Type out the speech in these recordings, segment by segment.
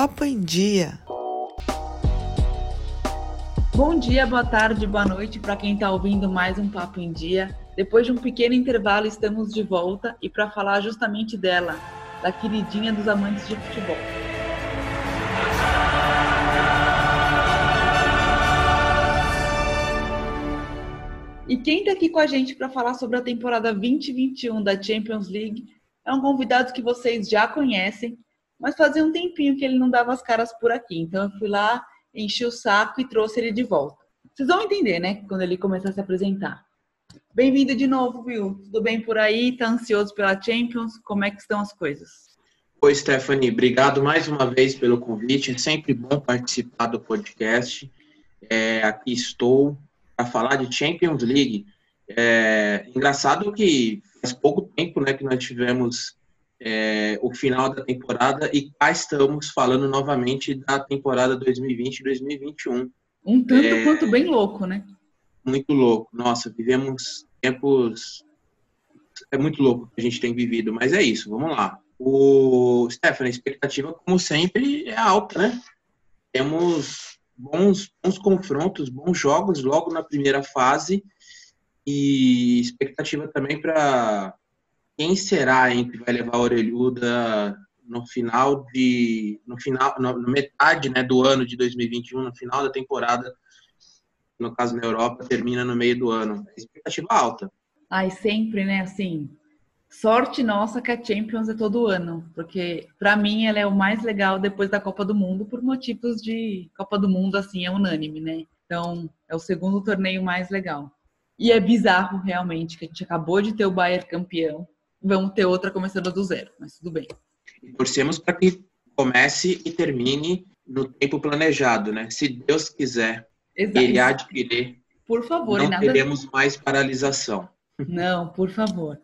Papo em Dia. Bom dia, boa tarde, boa noite para quem está ouvindo mais um Papo em Dia. Depois de um pequeno intervalo, estamos de volta e para falar justamente dela, da queridinha dos amantes de futebol. E quem está aqui com a gente para falar sobre a temporada 2021 da Champions League é um convidado que vocês já conhecem, mas fazia um tempinho que ele não dava as caras por aqui. Então eu fui lá, enchi o saco e trouxe ele de volta. Vocês vão entender, né, quando ele começar a se apresentar. Bem-vindo de novo, Will. Tudo bem por aí? Tá ansioso pela Champions? Como é que estão as coisas? Oi, Stephanie. Obrigado mais uma vez pelo convite. É sempre bom participar do podcast. É, aqui estou para falar de Champions League. É, engraçado que faz pouco tempo né, que nós tivemos é, o final da temporada e cá estamos falando novamente da temporada 2020-2021. Um tanto é, quanto bem louco, né? Muito louco. Nossa, vivemos tempos. É muito louco que a gente tem vivido, mas é isso, vamos lá. O Stefan, a expectativa, como sempre, é alta, né? Temos bons, bons confrontos, bons jogos logo na primeira fase e expectativa também para quem será hein, que vai levar a orelhuda no final de no final na metade né, do ano de 2021 no final da temporada no caso na Europa termina no meio do ano? Expectativa alta. Ai sempre né assim sorte nossa que a Champions é todo ano porque para mim ela é o mais legal depois da Copa do Mundo por motivos de Copa do Mundo assim é unânime né? Então é o segundo torneio mais legal. E é bizarro realmente que a gente acabou de ter o Bayern campeão vamos ter outra começando do zero, mas tudo bem. E torcemos para que comece e termine no tempo planejado, né? Se Deus quiser, Exato. ele querer. Por favor, não nada... teremos mais paralisação. Não, por favor.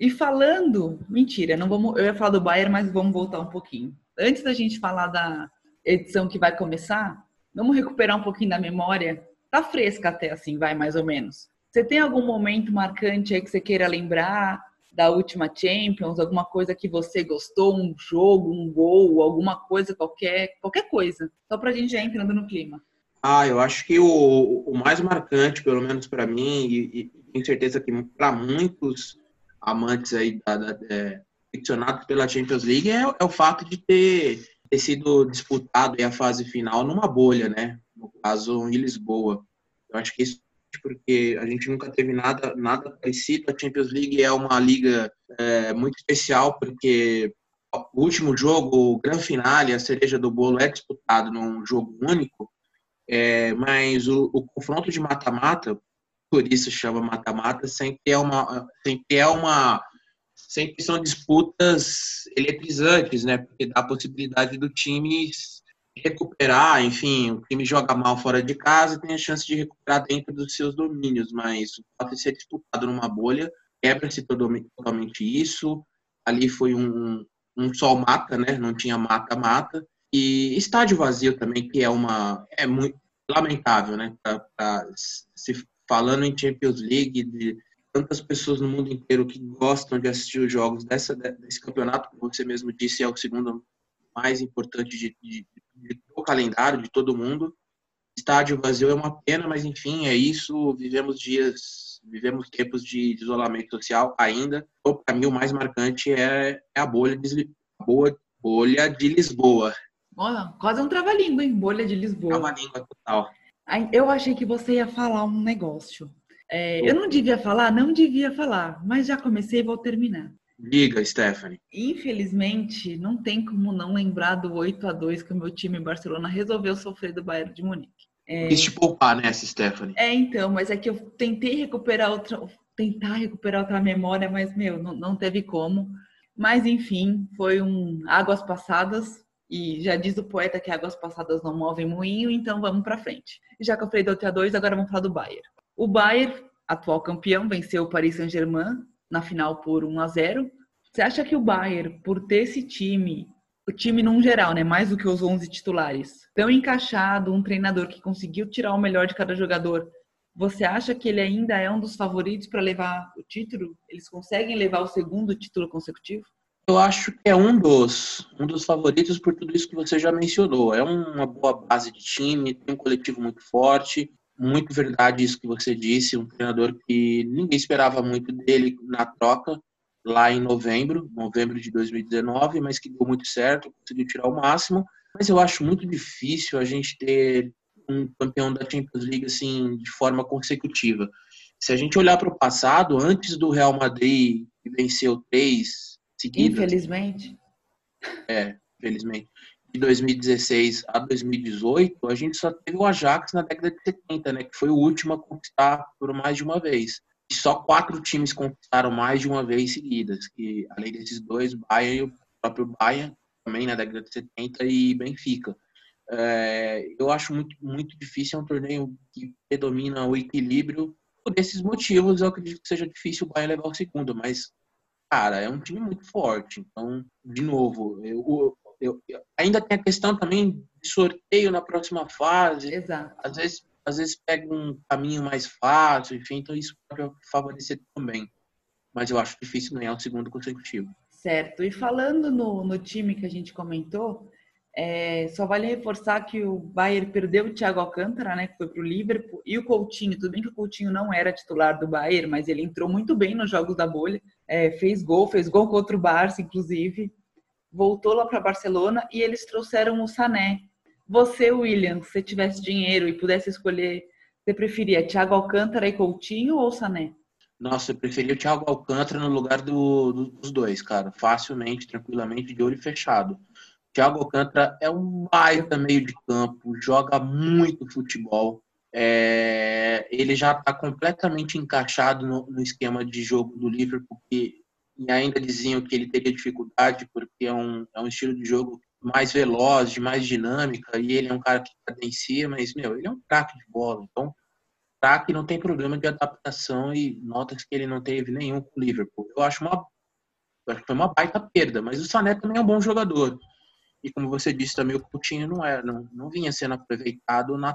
E falando, mentira, não vamos, eu ia falar do Bayern, mas vamos voltar um pouquinho. Antes da gente falar da edição que vai começar, vamos recuperar um pouquinho da memória. Tá fresca até assim, vai mais ou menos. Você tem algum momento marcante aí que você queira lembrar? Da última Champions, alguma coisa que você gostou, um jogo, um gol, alguma coisa qualquer, qualquer coisa, só para a gente já entrando no clima. Ah, eu acho que o, o mais marcante, pelo menos para mim, e, e, tenho certeza que para muitos amantes aí da, da é, aficionados pela Champions League é, é, o fato de ter, ter sido disputado a fase final numa bolha, né? No caso, em Lisboa. Eu acho que isso porque a gente nunca teve nada, nada parecido. A Champions League é uma liga é, muito especial, porque o último jogo, o grande finale, a cereja do bolo, é disputado num jogo único, é, mas o, o, confronto de mata-mata, por isso chama mata-mata, sempre é uma, sempre é uma, sempre são disputas eletrizantes, né? Porque dá a possibilidade do time recuperar, enfim, o time joga mal fora de casa tem a chance de recuperar dentro dos seus domínios, mas o fato de ser disputado numa bolha quebra-se totalmente isso. Ali foi um, um sol mata, né? Não tinha mata-mata. E estádio vazio também, que é uma é muito lamentável, né? Pra, pra, se falando em Champions League, de tantas pessoas no mundo inteiro que gostam de assistir os jogos dessa, desse campeonato, como você mesmo disse, é o segundo mais importante de, de, de o calendário de todo mundo. Estádio vazio é uma pena, mas enfim, é isso. Vivemos dias, vivemos tempos de isolamento social ainda. Então, para mim, o mais marcante é, é a bolha de, boa, bolha de Lisboa. Olha, quase um trava-língua, hein? Bolha de Lisboa. Trava-língua total. Eu achei que você ia falar um negócio. É, eu não devia falar? Não devia falar, mas já comecei e vou terminar. Diga, Stephanie. Infelizmente, não tem como não lembrar do 8 a 2 que o meu time Barcelona resolveu sofrer do Bayern de Munique. É... Quis te poupar nessa, Stephanie. É, então, mas é que eu tentei recuperar outra, tentar recuperar outra memória, mas, meu, não, não teve como. Mas, enfim, foi um águas passadas, e já diz o poeta que águas passadas não movem moinho, então vamos para frente. Já que eu falei do 8 a 2 agora vamos falar do Bayern. O Bayern, atual campeão, venceu o Paris Saint-Germain na final por 1 a 0. Você acha que o Bayern, por ter esse time, o time num geral, né, mais do que os 11 titulares, tão encaixado, um treinador que conseguiu tirar o melhor de cada jogador, você acha que ele ainda é um dos favoritos para levar o título? Eles conseguem levar o segundo título consecutivo? Eu acho que é um dos, um dos favoritos por tudo isso que você já mencionou. É uma boa base de time, tem um coletivo muito forte, muito verdade isso que você disse, um treinador que ninguém esperava muito dele na troca lá em novembro, novembro de 2019, mas que deu muito certo, conseguiu tirar o máximo. Mas eu acho muito difícil a gente ter um campeão da Champions League assim de forma consecutiva. Se a gente olhar para o passado, antes do Real Madrid que venceu três seguidas. Infelizmente. É, infelizmente. De 2016 a 2018, a gente só teve o Ajax na década de 70, né? Que foi o último a conquistar por mais de uma vez. E só quatro times conquistaram mais de uma vez seguidas, que além desses dois, Bayern e o próprio Bayern, também na década de 70, e Benfica. É, eu acho muito, muito difícil, é um torneio que predomina o equilíbrio. Por esses motivos, eu acredito que seja difícil o Bayern levar o segundo, mas cara, é um time muito forte. Então, de novo, eu, eu, eu, ainda tem a questão também de sorteio na próxima fase. Exato. Às vezes, às vezes pega um caminho mais fácil, enfim, então isso pode favorecer também. Mas eu acho difícil ganhar o segundo consecutivo. Certo. E falando no, no time que a gente comentou, é, só vale reforçar que o Bayern perdeu o Thiago Alcântara, né, que foi para o Liverpool, e o Coutinho. Tudo bem que o Coutinho não era titular do Bayern, mas ele entrou muito bem nos jogos da bolha. É, fez gol, fez gol contra o Barça, inclusive. Voltou lá para Barcelona e eles trouxeram o Sané. Você, William, se tivesse dinheiro e pudesse escolher, você preferia Thiago Alcântara e Coutinho ou Sané? Nossa, eu preferia o Thiago Alcântara no lugar do, do, dos dois, cara. Facilmente, tranquilamente, de olho fechado. Thiago Alcântara é um baita meio de campo, joga muito futebol. É, ele já está completamente encaixado no, no, esquema de jogo do Liverpool, que, e ainda diziam que ele teria dificuldade, porque é um, é um estilo de jogo mais veloz, de mais dinâmica, e ele é um cara que cadencia, mas, meu, ele é um craque de bola. Então, craque não tem problema de adaptação e notas que ele não teve nenhum com o Liverpool. Eu acho uma, acho que foi uma baita perda, mas o Sané também é um bom jogador. E como você disse também, o Coutinho não era, não, não vinha sendo aproveitado na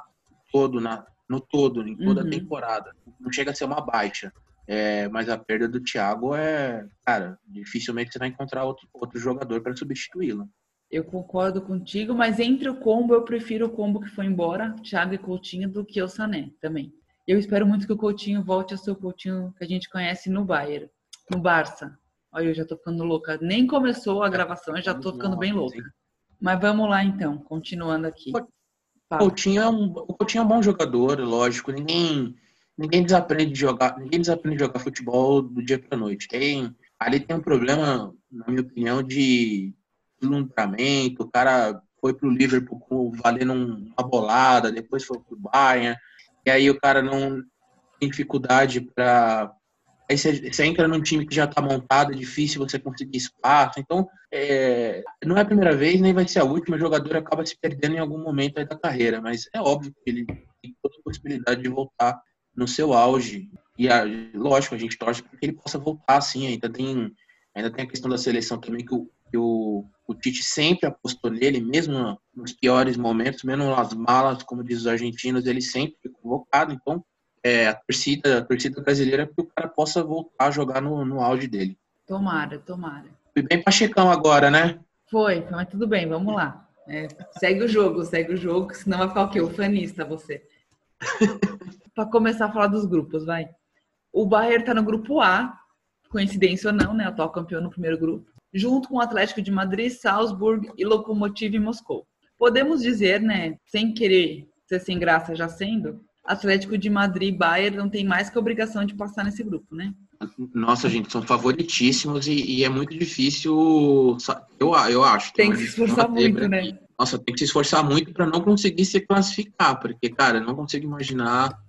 todo, na, no todo, em toda uhum. a temporada. Não chega a ser uma baixa. É, mas a perda do Thiago é, cara, dificilmente você vai encontrar outro, outro jogador para substituí-lo. Eu concordo contigo, mas entre o combo eu prefiro o combo que foi embora, Thiago e Coutinho, do que o Sané também. Eu espero muito que o Coutinho volte a ser o Coutinho que a gente conhece no Bayern, no Barça. Olha, eu já tô ficando louca. Nem começou a gravação, eu já tô ficando bem louca. Mas vamos lá então, continuando aqui. Coutinho, é um, o Coutinho é um bom jogador, lógico. Ninguém, ninguém desaprende de jogar, ninguém desaprende de jogar futebol do dia para noite. Tem, ali tem um problema, na minha opinião, de deslumbramento. O cara foi pro Liverpool valendo uma bolada, depois foi pro Bayern. E aí o cara não tem dificuldade para Aí você, você, entra num time que já está montado, é difícil você conseguir espaço. Então, é, não é a primeira vez, nem vai ser a última. O jogador acaba se perdendo em algum momento da carreira, mas é óbvio que ele tem toda a possibilidade de voltar no seu auge. E, a, lógico, a gente torce para que ele possa voltar, assim. Ainda tem, ainda tem a questão da seleção também, que o, que o, o Tite sempre apostou nele, mesmo nos piores momentos, mesmo nas malas, como diz os argentinos, ele sempre foi convocado. Então, é, a, torcida, a torcida brasileira que o cara possa voltar a jogar no, no auge dele. Tomara, tomara. Fui bem pachecão agora, né? Foi, mas tudo bem, vamos lá. É, segue o jogo, segue o jogo, senão vai ficar o quê? O fanista você. Para começar a falar dos grupos, vai. O Bayern tá no grupo A, coincidência ou não, né? Atual campeão no primeiro grupo. Junto com o Atlético de Madrid, Salzburg e Lokomotiv Moscou. Podemos dizer, né, sem querer ser sem graça já sendo, Atlético de Madrid e Bayern não tem mais que a obrigação de passar nesse grupo, né? Nossa, gente, são favoritíssimos e, e é muito difícil, eu, eu acho. Tem que se esforçar muito, né? Nossa, tem que se esforçar muito para não conseguir se classificar, porque, cara, eu não consigo imaginar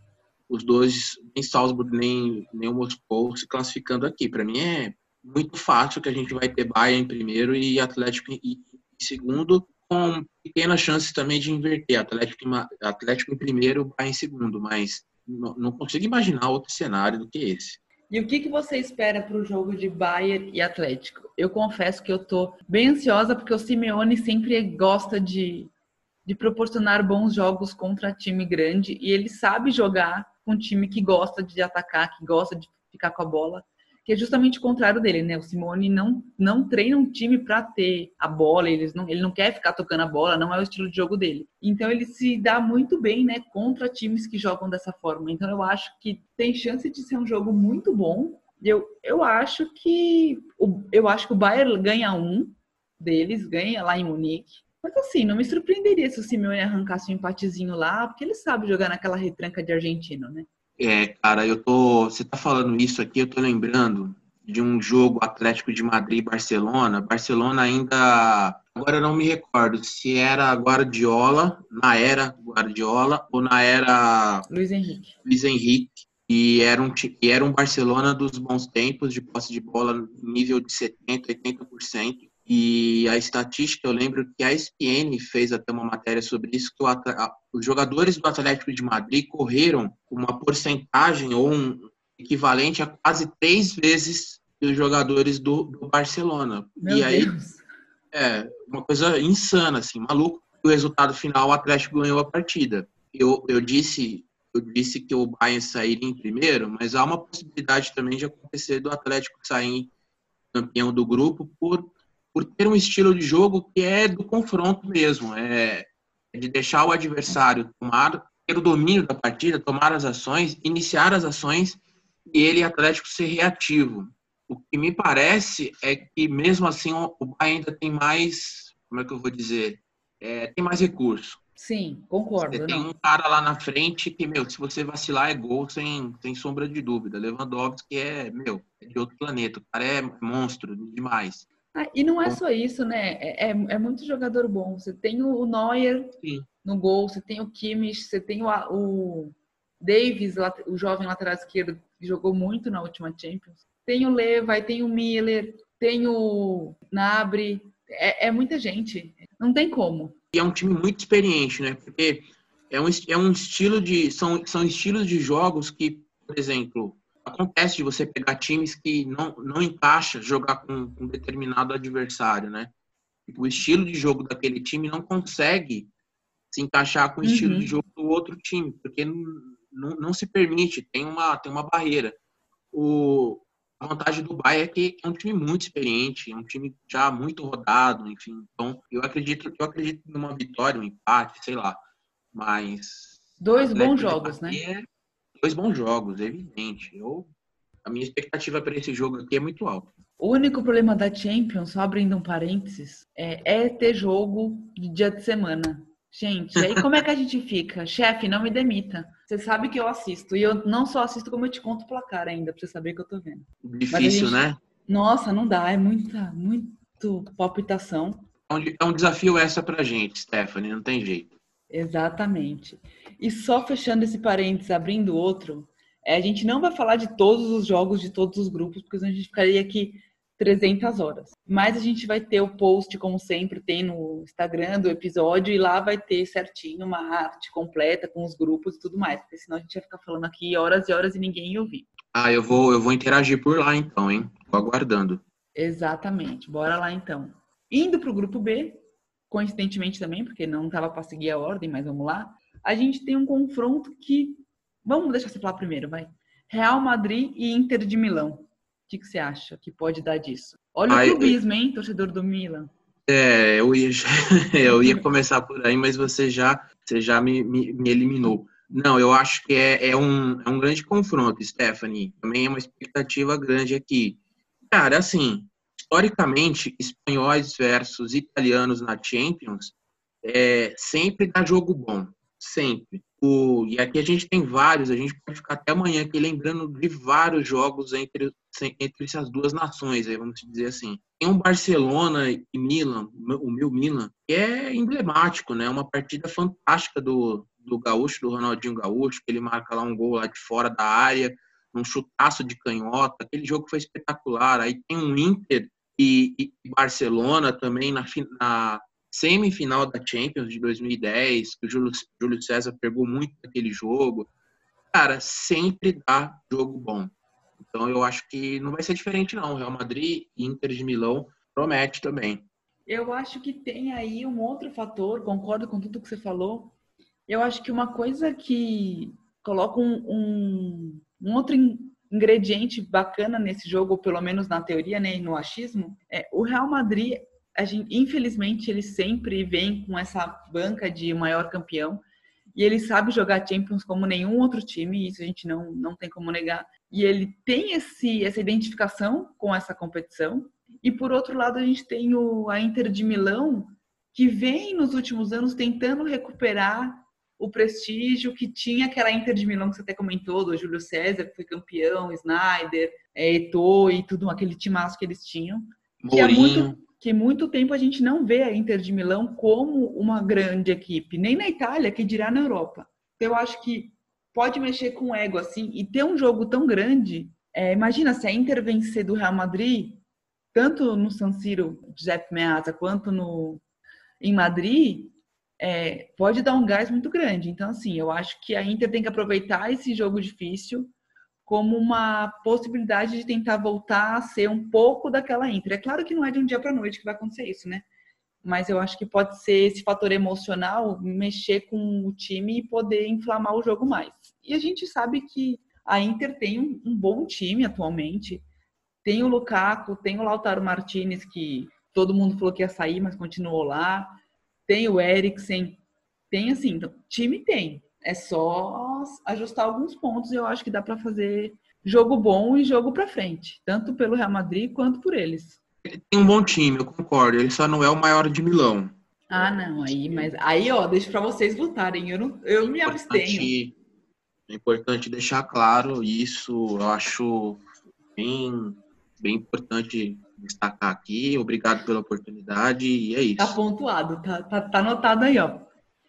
os dois, nem Salzburg, nem, nem o Moscou, se classificando aqui. Para mim é muito fácil que a gente vai ter Bayern em primeiro e Atlético em, em segundo, com pequenas chances também de inverter. Atlético, Atlético em primeiro, Bayern em segundo, mas não, não consigo imaginar outro cenário do que esse. E o que, que você espera para o jogo de Bayern e Atlético? Eu confesso que eu tô bem ansiosa porque o Simeone sempre gosta de, de proporcionar bons jogos contra time grande e ele sabe jogar com um time que gosta de atacar, que gosta de ficar com a bola. que é justamente o contrário dele, né? O Simone não, não treina um time para ter a bola, eles não, ele não quer ficar tocando a bola, não é o estilo de jogo dele. Então ele se dá muito bem, né, contra times que jogam dessa forma. Então eu acho que tem chance de ser um jogo muito bom. Eu, eu acho que o, eu acho que o Bayern ganha um deles, ganha lá em Munique. Mas assim, não me surpreenderia se o Simeone arrancasse um empatezinho lá, porque ele sabe jogar naquela retranca de argentino, né? É, cara, eu tô. Você tá falando isso aqui, eu tô lembrando de um jogo Atlético de Madrid Barcelona. Barcelona ainda. Agora eu não me recordo se era Guardiola, na era Guardiola, ou na era. Luiz Henrique. Luiz Henrique. E era um, e era um Barcelona dos bons tempos, de posse de bola nível de 70%, 80%. E a estatística, eu lembro que a ESPN fez até uma matéria sobre isso, que os jogadores do Atlético de Madrid correram uma porcentagem ou um equivalente a quase três vezes os jogadores do, do Barcelona. Meu e aí, Deus. é uma coisa insana, assim, maluco. O resultado final, o Atlético ganhou a partida. Eu, eu disse eu disse que o Bayern sairia em primeiro, mas há uma possibilidade também de acontecer do Atlético sair campeão do grupo por por ter um estilo de jogo que é do confronto mesmo, é, de deixar o adversário tomar, ter o domínio da partida, tomar as ações, iniciar as ações e ele, Atlético, ser reativo. O que me parece é que, mesmo assim, o Bahia ainda tem mais, como é que eu vou dizer, é, tem mais recurso. Sim, concordo. Você tem um cara lá na frente que, meu, se você vacilar é gol sem, sem sombra de dúvida. Lewandowski é, meu, é de outro planeta. O cara é monstro demais. Ah, e não é só isso, né? É, é, é muito jogador bom. Você tem o Neuer Sim. no gol, você tem o Kimmich, você tem o, o Davis, o jovem lateral esquerdo, que jogou muito na última Champions. Tem o Leva, tem o Miller, tem o Nabri. É, é muita gente. Não tem como. E é um time muito experiente, né? Porque é um, é um estilo de. São, são estilos de jogos que, por exemplo, acontece de você pegar times que não, não encaixa jogar com um determinado adversário, né? O estilo de jogo daquele time não consegue se encaixar com o estilo Uhum. de jogo do outro time, porque não, não, não se permite, tem uma, tem uma barreira. O, a vantagem do Bayern é que é um time muito experiente, é um time já muito rodado, enfim. Então, eu acredito, eu acredito numa vitória, um empate, sei lá. Mas Dois bons jogos, né? Dois bons jogos, evidente. Eu, a minha expectativa para esse jogo aqui é muito alta. O único problema da Champions, só abrindo um parênteses, é, é ter jogo de dia de semana. Gente, aí como é que a gente fica? Chefe, não me demita. Você sabe que eu assisto. E eu não só assisto, como eu te conto o placar ainda, pra você saber que eu tô vendo. Difícil, gente- né? Nossa, não dá. É muita, muito palpitação. É um, é um desafio essa pra gente, Stephanie, não tem jeito. Exatamente. E só fechando esse parênteses, abrindo outro, é, a gente não vai falar de todos os jogos de todos os grupos, porque senão a gente ficaria aqui 300 horas. Mas a gente vai ter o post, como sempre, tem no Instagram do episódio, e lá vai ter certinho uma arte completa com os grupos e tudo mais, porque senão a gente ia ficar falando aqui horas e horas e ninguém ia ouvir. Ah, eu vou, eu vou interagir por lá então, hein? Tô aguardando. Exatamente. Bora lá então. Indo para o grupo B, coincidentemente também, porque não estava para seguir a ordem, mas vamos lá. A gente tem um confronto que. Vamos deixar você falar primeiro, vai. Real Madrid e Inter de Milão. O que, que você acha que pode dar disso? Olha Ah, o clubismo, hein, torcedor do Milan. É, eu ia, eu ia começar por aí, mas você já, você já me, me, me eliminou. Não, eu acho que é, é, um, é um grande confronto, Stephanie. Também é uma expectativa grande aqui. Cara, assim, historicamente, espanhóis versus italianos na Champions é, sempre dá jogo bom. Sempre. O, e aqui a gente tem vários, a gente pode ficar até amanhã aqui lembrando de vários jogos entre, entre essas duas nações, aí, vamos dizer assim. Tem um Barcelona e Milan, o meu Milan, que é emblemático, né? Uma partida fantástica do, do Gaúcho, do Ronaldinho Gaúcho, que ele marca lá um gol lá de fora da área, um chutaço de canhota. Aquele jogo foi espetacular. Aí tem um Inter e, e Barcelona também na, na semifinal da Champions de 2010, que o Júlio, Júlio César pegou muito daquele jogo. Cara, sempre dá jogo bom. Então eu acho que não vai ser diferente não. Real Madrid e Inter de Milão promete também. Eu acho que tem aí um outro fator, concordo com tudo que você falou. Eu acho que uma coisa que coloca um, um, um outro, in- ingrediente bacana nesse jogo, ou pelo menos na teoria, né, e no achismo, é o Real Madrid, gente, infelizmente, ele sempre vem com essa banca de maior campeão, e ele sabe jogar Champions como nenhum outro time, isso a gente não, não tem como negar. E ele tem esse, essa identificação com essa competição. E por outro lado, a gente tem o, a Inter de Milão, que vem nos últimos anos tentando recuperar o prestígio que tinha aquela Inter de Milão que você até comentou, do Júlio César, que foi campeão, Snyder, é, Eto'o e tudo, aquele timaço que eles tinham. Que há, muito, que muito tempo a gente não vê a Inter de Milão como uma grande equipe, nem na Itália, que dirá na Europa. Eu acho que pode mexer com o ego assim e ter um jogo tão grande. É, imagina se a Inter vencer do Real Madrid, tanto no San Siro, Giuseppe Meazza, quanto no em Madrid, é, pode dar um gás muito grande. Então, assim, eu acho que a Inter tem que aproveitar esse jogo difícil como uma possibilidade de tentar voltar a ser um pouco daquela Inter. É claro que não é de um dia para noite que vai acontecer isso, né? Mas eu acho que pode ser esse fator emocional mexer com o time e poder inflamar o jogo mais. E a gente sabe que a Inter tem um, um bom time atualmente. Tem o Lukaku, tem o Lautaro Martinez, que todo mundo falou que ia sair, mas continuou lá tem o Eriksen, tem assim, então, time tem. É só ajustar alguns pontos e eu acho que dá para fazer jogo bom e jogo para frente, tanto pelo Real Madrid quanto por eles. Ele tem um bom time, eu concordo. Ele só não é o maior de Milão. Ah, não, aí, mas aí, ó, deixa para vocês lutarem. Eu não, eu me abstenho. É importante deixar claro isso. Eu acho bem, bem importante destacar aqui. Obrigado pela oportunidade e é isso. Tá pontuado, tá, tá, tá anotado aí, ó.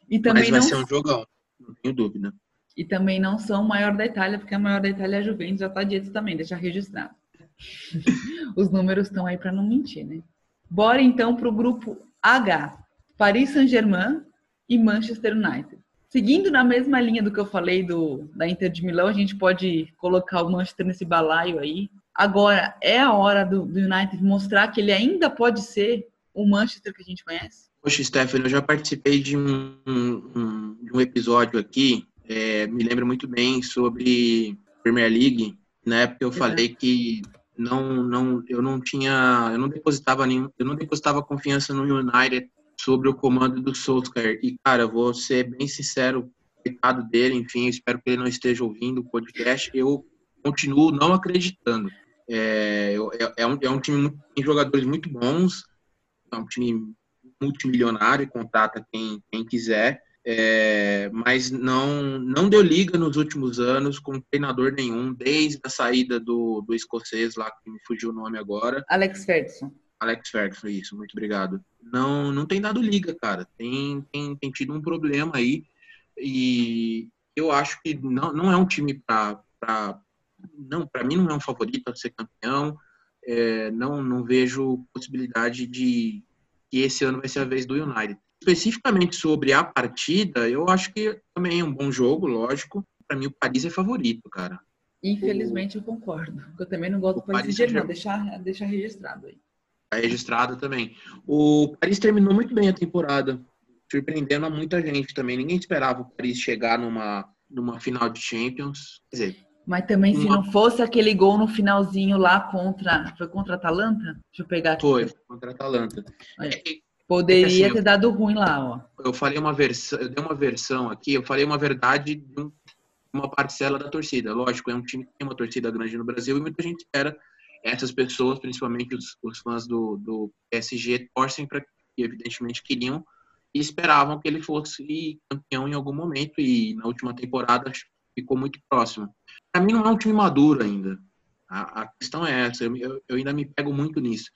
E também Mas vai não... ser um jogão, não tenho dúvida. E também não são o maior da Itália, porque a maior da Itália é a Juventus, já tá dito também, deixa registrado. Os números estão aí para não mentir, né? Bora então para o grupo H: Paris Saint-Germain e Manchester United. Seguindo na mesma linha do que eu falei do, da Inter de Milão, a gente pode colocar o Manchester nesse balaio aí. Agora é a hora do, do United mostrar que ele ainda pode ser o Manchester que a gente conhece? Poxa, Stephanie, eu já participei de um, um, de um episódio aqui, é, me lembro muito bem, sobre Premier League, na época eu Exato. falei que não, não, eu não tinha, eu não depositava nenhum, eu não depositava confiança no United sobre o comando do Solskjaer. E, cara, vou ser bem sincero, coitado dele, enfim, espero que ele não esteja ouvindo o podcast. Eu continuo não acreditando. É, é, é, um, é um time muito, tem jogadores muito bons, é um time multimilionário, contrata quem, quem quiser, é, mas não, não deu liga nos últimos anos com treinador nenhum, desde a saída do, do escocês lá, que me fugiu o nome agora. Alex Ferguson. Alex Ferguson, isso, muito obrigado. Não, não tem dado liga, cara. Tem, tem, tem tido um problema aí. E eu acho que não, não é um time para não, para mim não é um favorito a ser campeão. É, não, não vejo possibilidade de que esse ano vai ser a vez do United. Especificamente sobre a partida, eu acho que também é um bom jogo, lógico. Para mim, o Paris é favorito, cara. Infelizmente, eu concordo. Eu também não gosto do Paris, Saint-Germain. Deixar, deixar registrado aí. Tá registrado também. O Paris terminou muito bem a temporada, surpreendendo a muita gente também. Ninguém esperava o Paris chegar numa, numa final de Champions. Quer dizer, mas também, se não fosse aquele gol no finalzinho lá contra. Foi contra a Atalanta? Deixa eu pegar aqui. Foi, contra a Atalanta. É, Poderia é assim, ter dado ruim lá, ó. Eu falei uma versão, eu dei uma versão aqui, eu falei uma verdade de uma parcela da torcida. Lógico, é um time que tem uma torcida grande no Brasil e muita gente espera essas pessoas, principalmente os, os fãs do, do PSG, torcem para que, evidentemente, queriam e esperavam que ele fosse campeão em algum momento e na última temporada ficou muito próximo. Para mim não é um time maduro ainda. A, a questão é essa, eu, eu, ainda me pego muito nisso.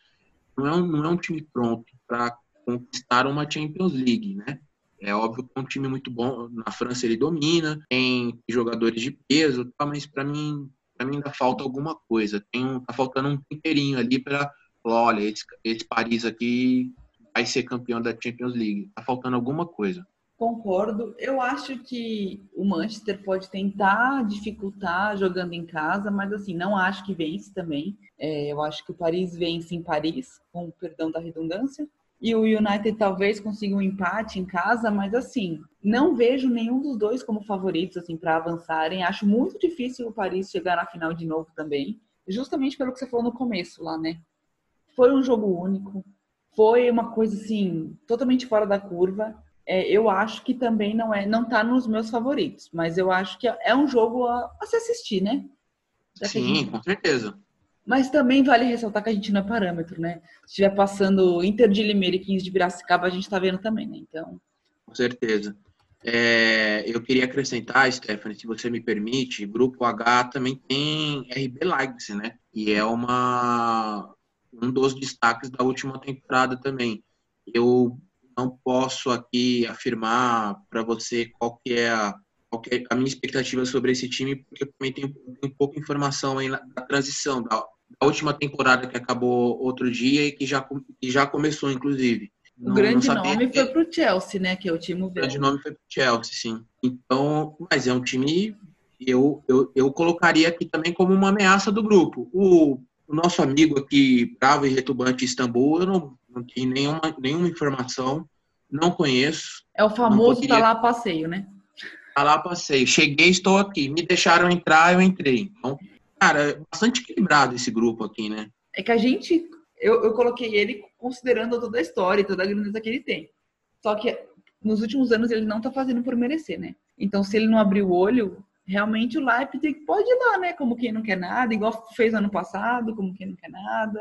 Não é um, não é um time pronto para conquistar uma Champions League, né? É óbvio que é um time muito bom. Na França ele domina, tem jogadores de peso, tá, mas para mim, para mim ainda falta alguma coisa. Tem um, tá faltando um temperinho ali para, olha, esse, esse Paris aqui vai ser campeão da Champions League. Tá faltando alguma coisa. Concordo. Eu acho que o Manchester pode tentar dificultar jogando em casa, mas assim, não acho que vence também. É, eu acho que o Paris vence em Paris, com perdão da redundância. e o United talvez consiga um empate em casa, mas assim, não vejo nenhum dos dois como favoritos assim para avançarem. Acho muito difícil o Paris chegar na final de novo também, justamente pelo que você falou no começo lá, né? Foi um jogo único, foi uma coisa assim totalmente fora da curva. É, eu acho que também não é, não tá nos meus favoritos, mas eu acho que é um jogo a, a se assistir, né? Sim, com certeza. Mas também vale ressaltar que a gente não é parâmetro, né? Se estiver passando Inter de Limeira e 15 de Piracicaba, a gente está vendo também, né? Então. Com certeza. É, eu queria acrescentar, Stephanie, se você me permite, Grupo H também tem RB Leipzig, né? E é uma, um dos destaques da última temporada também. Eu não posso aqui afirmar para você qual que é a, qual que é a minha expectativa sobre esse time, porque eu também tenho, tenho pouca informação aí da transição, da, da última temporada que acabou outro dia e que já, que já começou, inclusive. O não, grande não nome foi para o Chelsea, né? Que é o time O grande nome foi para o Chelsea, sim. Então, mas é um time eu, eu, eu colocaria aqui também como uma ameaça do grupo. O, o nosso amigo aqui, bravo e retubante Istambul, eu não, não tenho nenhuma, nenhuma informação, não conheço. É o famoso tá lá passeio, né? Tá lá passeio. Cheguei, estou aqui. Me deixaram entrar, eu entrei. Então, Cara, é bastante equilibrado esse grupo aqui, né? É que a gente. Eu, eu coloquei ele considerando toda a história e toda a grandeza que ele tem. Só que nos últimos anos ele não tá fazendo por merecer, né? Então, se ele não abrir o olho, realmente o Leipzig pode ir lá, né? Como quem não quer nada, igual fez ano passado, como quem não quer nada.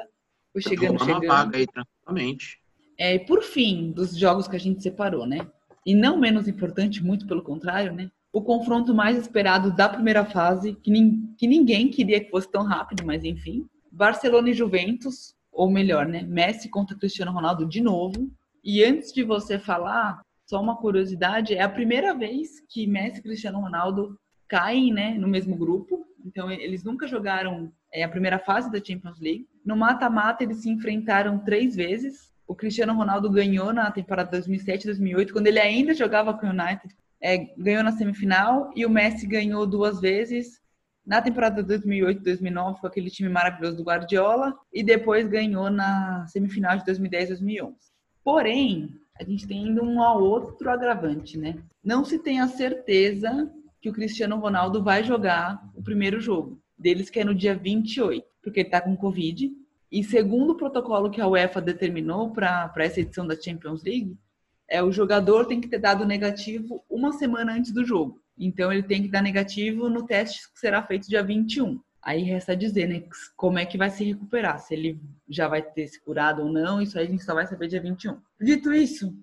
Foi chegando, uma chegando. vaga aí, tranquilamente. É, e por fim, dos jogos que a gente separou, né? E não menos importante, muito pelo contrário, né? o confronto mais esperado da primeira fase, que, nin que ninguém queria que fosse tão rápido, mas enfim. Barcelona e Juventus, ou melhor, né? Messi contra Cristiano Ronaldo de novo. E antes de você falar, só uma curiosidade, é a primeira vez que Messi e Cristiano Ronaldo caem, né, no mesmo grupo. Então eles nunca jogaram é, a primeira fase da Champions League. No mata-mata eles se enfrentaram três vezes. O Cristiano Ronaldo ganhou na temporada 2007-2008, quando ele ainda jogava com o United é, ganhou na semifinal e o Messi ganhou duas vezes na temporada 2008-2009 com aquele time maravilhoso do Guardiola e depois ganhou na semifinal de 2010-2011. Porém, a gente tem ainda um outro agravante, né? Não se tem a certeza que o Cristiano Ronaldo vai jogar o primeiro jogo deles, que é no dia 28, porque ele tá com Covid. E segundo o protocolo que a UEFA determinou para essa edição da Champions League, é o jogador tem que ter dado negativo uma semana antes do jogo. Então ele tem que dar negativo no teste que será feito dia 21. Aí resta dizer, né, como é que vai se recuperar, se ele já vai ter se curado ou não, isso aí a gente só vai saber dia 21. Dito isso,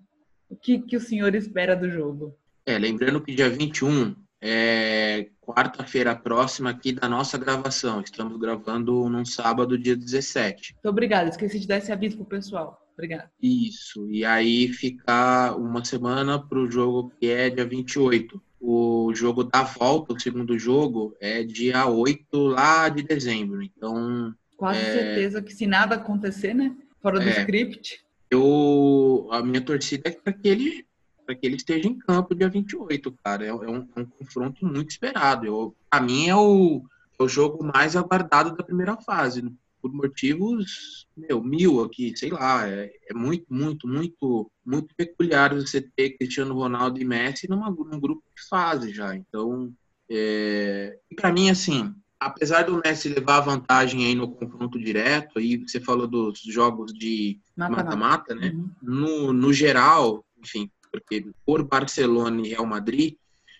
o que, que o senhor espera do jogo? É, lembrando que dia 21 é quarta-feira próxima aqui da nossa gravação. Estamos gravando num sábado, dia 17. Muito obrigada, esqueci de dar esse aviso pro pessoal. Obrigada. Isso. E aí ficar uma semana para o jogo que é dia 28. O jogo da volta, o segundo jogo, é dia 8 lá de dezembro. Então. Quase é... certeza que se nada acontecer, né? Fora do é, script. Eu, a minha torcida é para que ele para que ele esteja em campo dia 28, cara. É, é um, é um confronto muito esperado. Eu, mim é o, é o jogo mais aguardado da primeira fase. Né? por motivos, meu, mil aqui, sei lá, é, é, muito, muito, muito, muito peculiar você ter Cristiano Ronaldo e Messi numa, num grupo de fase já. Então, é, para mim, assim, apesar do Messi levar vantagem aí no confronto direto, aí você falou dos jogos de mata-mata, né? Uhum. No, no geral, enfim, porque por Barcelona e Real Madrid,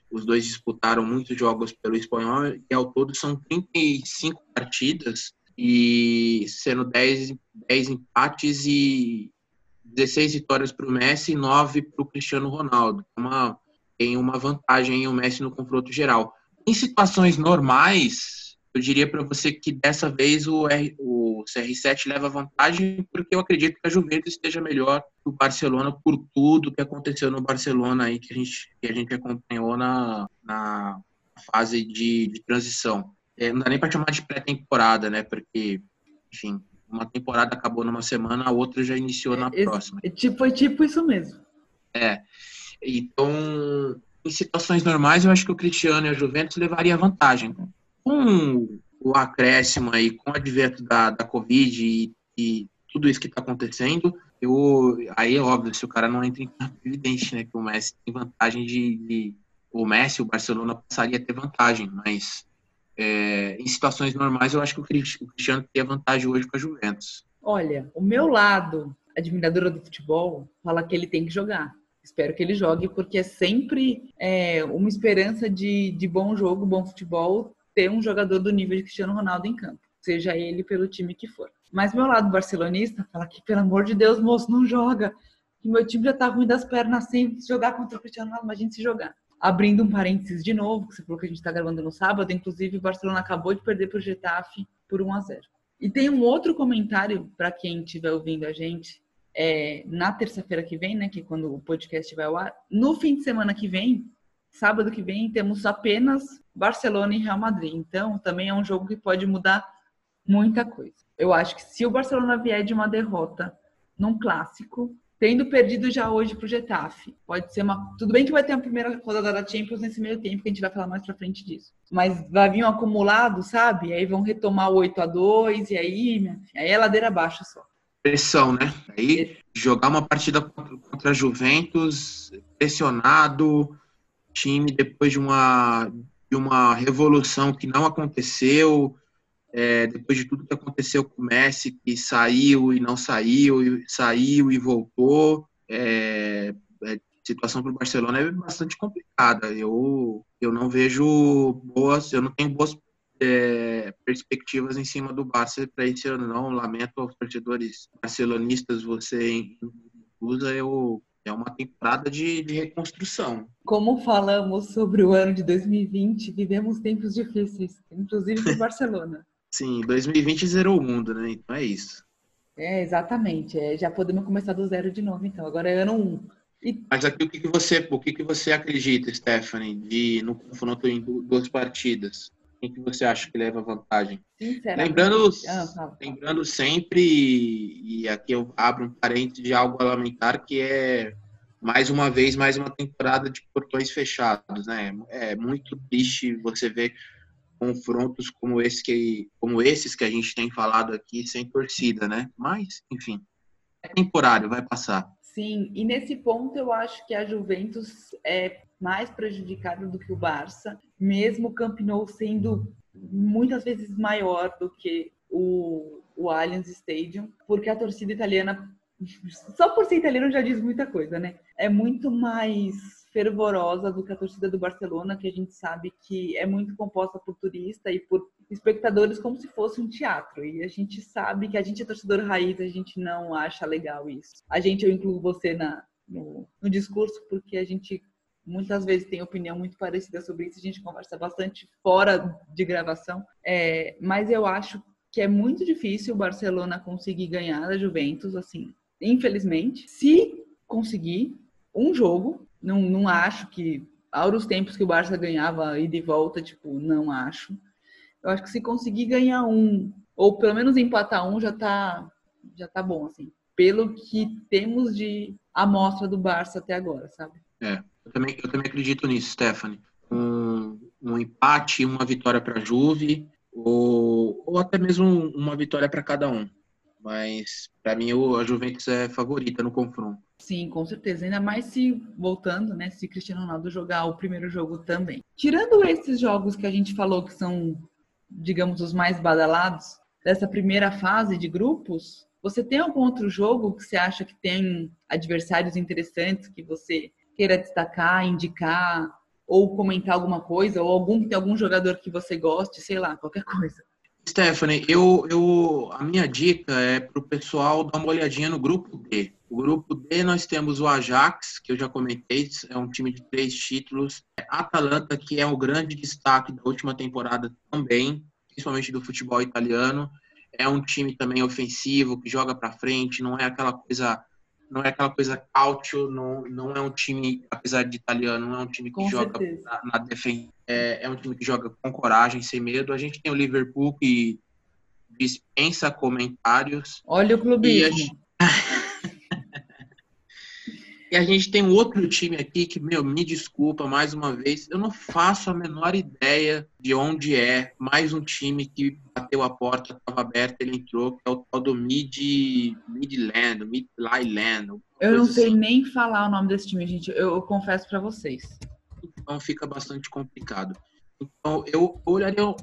os dois disputaram muitos jogos pelo espanhol e ao todo são 35 partidas e sendo 10, 10 empates e 16 vitórias para o Messi e 9 para o Cristiano Ronaldo. Uma, tem uma vantagem o Messi no confronto geral. Em situações normais, eu diria para você que dessa vez o, R, o CR7 leva vantagem, porque eu acredito que a Juventus esteja melhor que o Barcelona por tudo que aconteceu no Barcelona aí que a gente, que a gente acompanhou na, na fase de, de transição é, não dá nem para chamar de pré-temporada, né? Porque, enfim, uma temporada acabou numa semana, a outra já iniciou na é, próxima. É, tipo, foi tipo isso mesmo. É. Então, em situações normais, eu acho que o Cristiano e a Juventus levaria vantagem. Com o acréscimo aí, com o advento da, da Covid e, e tudo isso que está acontecendo, eu, aí é óbvio, se o cara não entra em campo, é evidente, né? Que o Messi tem vantagem de, de o Messi, o Barcelona passaria a ter vantagem, mas é, em situações normais eu acho que o Cristiano teria vantagem hoje com a Juventus. Olha, o meu lado, admiradora do futebol, fala que ele tem que jogar. Espero que ele jogue, porque é sempre é, uma esperança de, de bom jogo, bom futebol, ter um jogador do nível de Cristiano Ronaldo em campo, seja ele pelo time que for. Mas meu lado barcelonista fala que, pelo amor de Deus, moço, não joga. Que meu time já tá ruim das pernas sem jogar contra o Cristiano Ronaldo, imagina se jogar. Abrindo um parênteses de novo, que você falou que a gente está gravando no sábado, inclusive o Barcelona acabou de perder para o Getafe por 1 a 0 E tem um outro comentário para quem estiver ouvindo a gente, é, na terça-feira que vem, né, que é quando o podcast vai ao ar, no fim de semana que vem, sábado que vem, temos apenas Barcelona e Real Madrid. Então, também é um jogo que pode mudar muita coisa. Eu acho que se o Barcelona vier de uma derrota num clássico, tendo perdido já hoje pro Getafe, pode ser uma. Tudo bem que vai ter a primeira rodada da Champions nesse meio tempo, que a gente vai falar mais pra frente disso. Mas vai vir um acumulado, sabe? E aí vão retomar o 8 a 2 e aí, aí é ladeira abaixo só pressão, né? Aí jogar uma partida contra a Juventus, pressionado, time depois de uma, de uma revolução que não aconteceu, é, depois de tudo que aconteceu com o Messi, que saiu e não saiu, e saiu e voltou, é, é, situação para o Barcelona é bastante complicada. Eu, eu não vejo boas, eu não tenho boas é, perspectivas em cima do Barça para esse ano, não. Lamento aos torcedores barcelonistas, você usa eu é uma temporada de, de, reconstrução. Como falamos sobre o ano de 2020, vivemos tempos difíceis, inclusive para Barcelona. Sim, 2020 zerou o mundo, né? Então é isso. É, exatamente. É, já podemos começar do zero de novo, então. Agora é ano um. E... Mas aqui o que, que você, o que, que você acredita, Stephanie, de no confronto em duas partidas? Quem que você acha que leva vantagem? Lembrando, ah, lembrando sempre, e aqui eu abro um parênteses de algo a lamentar, que é mais uma vez, mais uma temporada de portões fechados, né? É muito triste você ver confrontos como esse que, como esses que a gente tem falado aqui sem torcida, né? Mas, enfim, é temporário, vai passar. Sim, e nesse ponto eu acho que a Juventus é mais prejudicada do que o Barça, mesmo o Camp Nou sendo muitas vezes maior do que o, o Allianz Stadium, porque a torcida italiana, só por ser italiano já diz muita coisa, né? É muito mais fervorosa do que a torcida do Barcelona, que a gente sabe que é muito composta por turista e por espectadores como se fosse um teatro. E a gente sabe que a gente é torcedor raiz, a gente não acha legal isso. A gente, eu incluo você na, no, no discurso, porque a gente muitas vezes tem opinião muito parecida sobre isso, a gente conversa bastante fora de gravação, é, mas eu acho que é muito difícil o Barcelona conseguir ganhar da Juventus, assim, infelizmente. Se conseguir um jogo, não, não acho que. Aos tempos que o Barça ganhava e volta, tipo, não acho. Eu acho que se conseguir ganhar um, ou pelo menos empatar um, já tá, já tá bom, assim. Pelo que temos de amostra do Barça até agora, sabe? É, eu também, eu também acredito nisso, Stephanie. Um, um empate, uma vitória para a Juve, ou, ou até mesmo uma vitória para cada um. Mas, para mim, a Juventus é favorita no confronto. Sim, com certeza. Ainda mais se, voltando, né, se Cristiano Ronaldo jogar o primeiro jogo também. Tirando esses jogos que a gente falou que são, digamos, os mais badalados dessa primeira fase de grupos, você tem algum outro jogo que você acha que tem adversários interessantes que você queira destacar, indicar, ou comentar alguma coisa, ou algum, tem algum jogador que você goste, sei lá, qualquer coisa? Stephanie, eu, eu, a minha dica é para o pessoal dar uma olhadinha no grupo D. O grupo D nós temos o Ajax, que eu já comentei, é um time de três títulos. Atalanta, que é o grande destaque da última temporada também, principalmente do futebol italiano. É um time também ofensivo, que joga para frente, não é aquela coisa não é aquela coisa cautio, não, não é um time, apesar de italiano, não é um time que com joga na, na defesa, é, é, um time que joga com coragem, sem medo. A gente tem o Liverpool que dispensa comentários. Olha o clubismo. E a gente tem um outro time aqui que, meu, me desculpa mais uma vez, eu não faço a menor ideia de onde é. Mais um time que bateu a porta, estava aberta, ele entrou, que é o tal do Mid, Midland, Midland. Eu não sei assim. nem falar o nome desse time, gente. Eu, eu confesso para vocês. Então fica bastante complicado. Então eu olharia,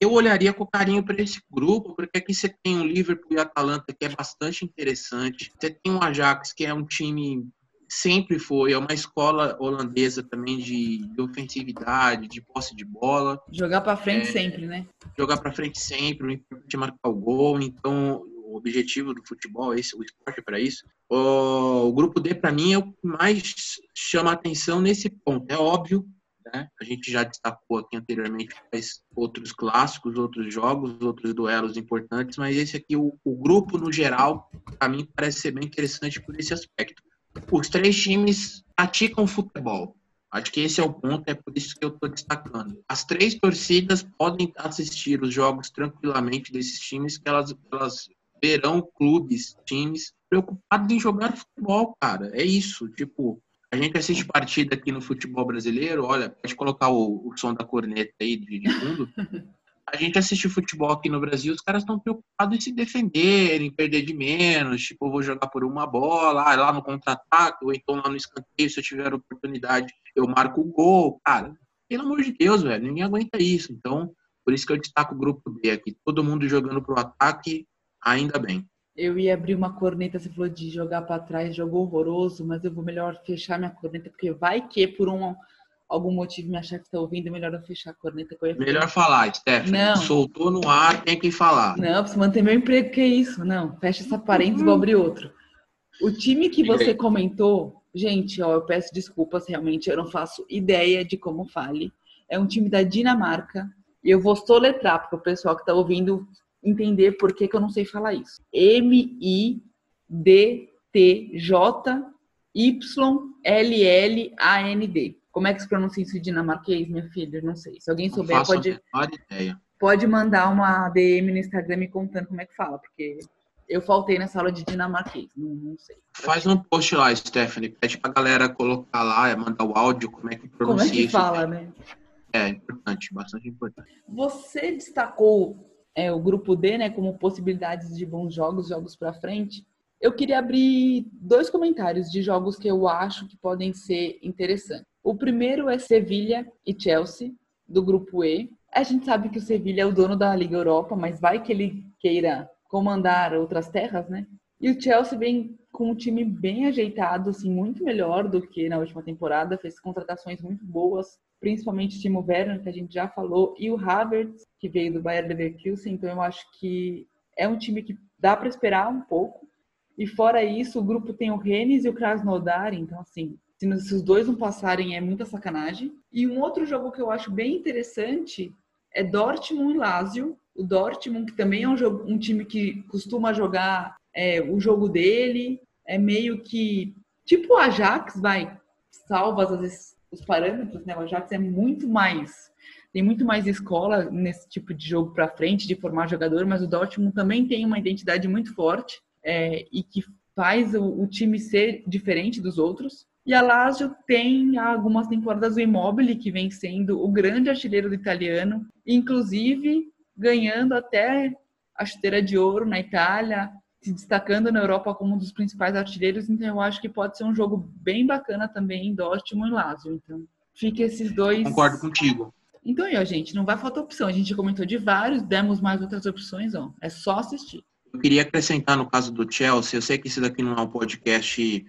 eu olharia com carinho para esse grupo, porque aqui você tem o Liverpool e a Atalanta, que é bastante interessante. Você tem o Ajax, que é um time sempre foi, é uma escola holandesa também de, de ofensividade, de posse de bola. Jogar para frente é, sempre, né? Jogar para frente sempre, o importante é marcar o gol. Então, o objetivo do futebol, esse, o esporte é para isso. O, o, grupo D, para mim, é o que mais chama atenção nesse ponto. É óbvio, né? A gente já destacou aqui anteriormente outros clássicos, outros jogos, outros duelos importantes, mas esse aqui, o, o grupo no geral, para mim, parece ser bem interessante por esse aspecto os três times praticam futebol. Acho que esse é o ponto, é por isso que eu estou destacando. As três torcidas podem assistir os jogos tranquilamente desses times, que elas, elas verão clubes, times preocupados em jogar futebol, cara. É isso. Tipo, a gente assiste partida aqui no futebol brasileiro, olha, pode colocar o, o som da corneta aí de, de fundo. a gente assiste futebol aqui no Brasil, os caras estão preocupados em se defender, em perder de menos, tipo, eu vou jogar por uma bola, ah, lá no contra-ataque, ou então lá no escanteio, se eu tiver oportunidade, eu marco o gol, cara. Pelo amor de Deus, velho, ninguém aguenta isso. Então, por isso que eu destaco o grupo B aqui. Todo mundo jogando pro ataque, ainda bem. Eu ia abrir uma corneta, você falou de jogar para trás, jogou horroroso, mas eu vou melhor fechar minha corneta, porque vai que por um algum motivo minha chefe está ouvindo, é melhor eu fechar a corneta que eu ia Melhor falar, Stephanie. Não. Soltou no ar, tem que falar. Não, preciso manter meu emprego, que é isso? Não, fecha essa parênteses, vou abrir outro. O time que você comentou, gente, ó, eu peço desculpas, realmente, eu não faço ideia de como fale. É um time da Dinamarca, e eu vou soletrar para o pessoal que está ouvindo entender por que, que eu não sei falar isso. M-I-D-T-J-Y-L-L-A-N-D. Como é que se pronuncia isso em dinamarquês, minha filha? Não sei. Se alguém não souber, pode, pode mandar uma DM no Instagram me contando como é que fala, porque eu faltei nessa aula de dinamarquês, não, não sei. Faz um post lá, Stephanie, pede pra galera colocar lá, mandar o áudio, como é que pronuncia Como é que fala, né? É, importante, bastante importante. Você destacou é, o grupo D, né, como possibilidades de bons jogos, jogos para frente. Eu queria abrir dois comentários de jogos que eu acho que podem ser interessantes. O primeiro é Sevilha e Chelsea, do grupo E. A gente sabe que o Sevilha é o dono da Liga Europa, mas vai que ele queira comandar outras terras, né? E o Chelsea vem com um time bem ajeitado, assim, muito melhor do que na última temporada, fez contratações muito boas, principalmente o Timo Werner, que a gente já falou, e o Havertz, que veio do Bayern Leverkusen, então eu acho que é um time que dá para esperar um pouco. E fora isso, o grupo tem o Rennes e o Krasnodar, então assim, se os dois não passarem, é muita sacanagem. E um outro jogo que eu acho bem interessante é Dortmund e Lazio. O Dortmund, que também é um, jogo, um time que costuma jogar é, o jogo dele, é meio que tipo o Ajax, vai, salva às vezes os parâmetros, né? O Ajax é muito mais tem muito mais escola nesse tipo de jogo para frente, de formar jogador, mas o Dortmund também tem uma identidade muito forte é, e que faz o, o, time ser diferente dos outros. E a Lazio tem há algumas temporadas o Immobile, que vem sendo o grande artilheiro do italiano, inclusive ganhando até a chuteira de ouro na Itália, se destacando na Europa como um dos principais artilheiros. Então, eu acho que pode ser um jogo bem bacana também em Dortmund e Lazio. Então, fica esses dois. Concordo contigo. Então, aí, ó, gente, não vai faltar opção. A gente comentou de vários, demos mais outras opções, ó. É só assistir. Eu queria acrescentar no caso do Chelsea, eu sei que esse daqui não é um podcast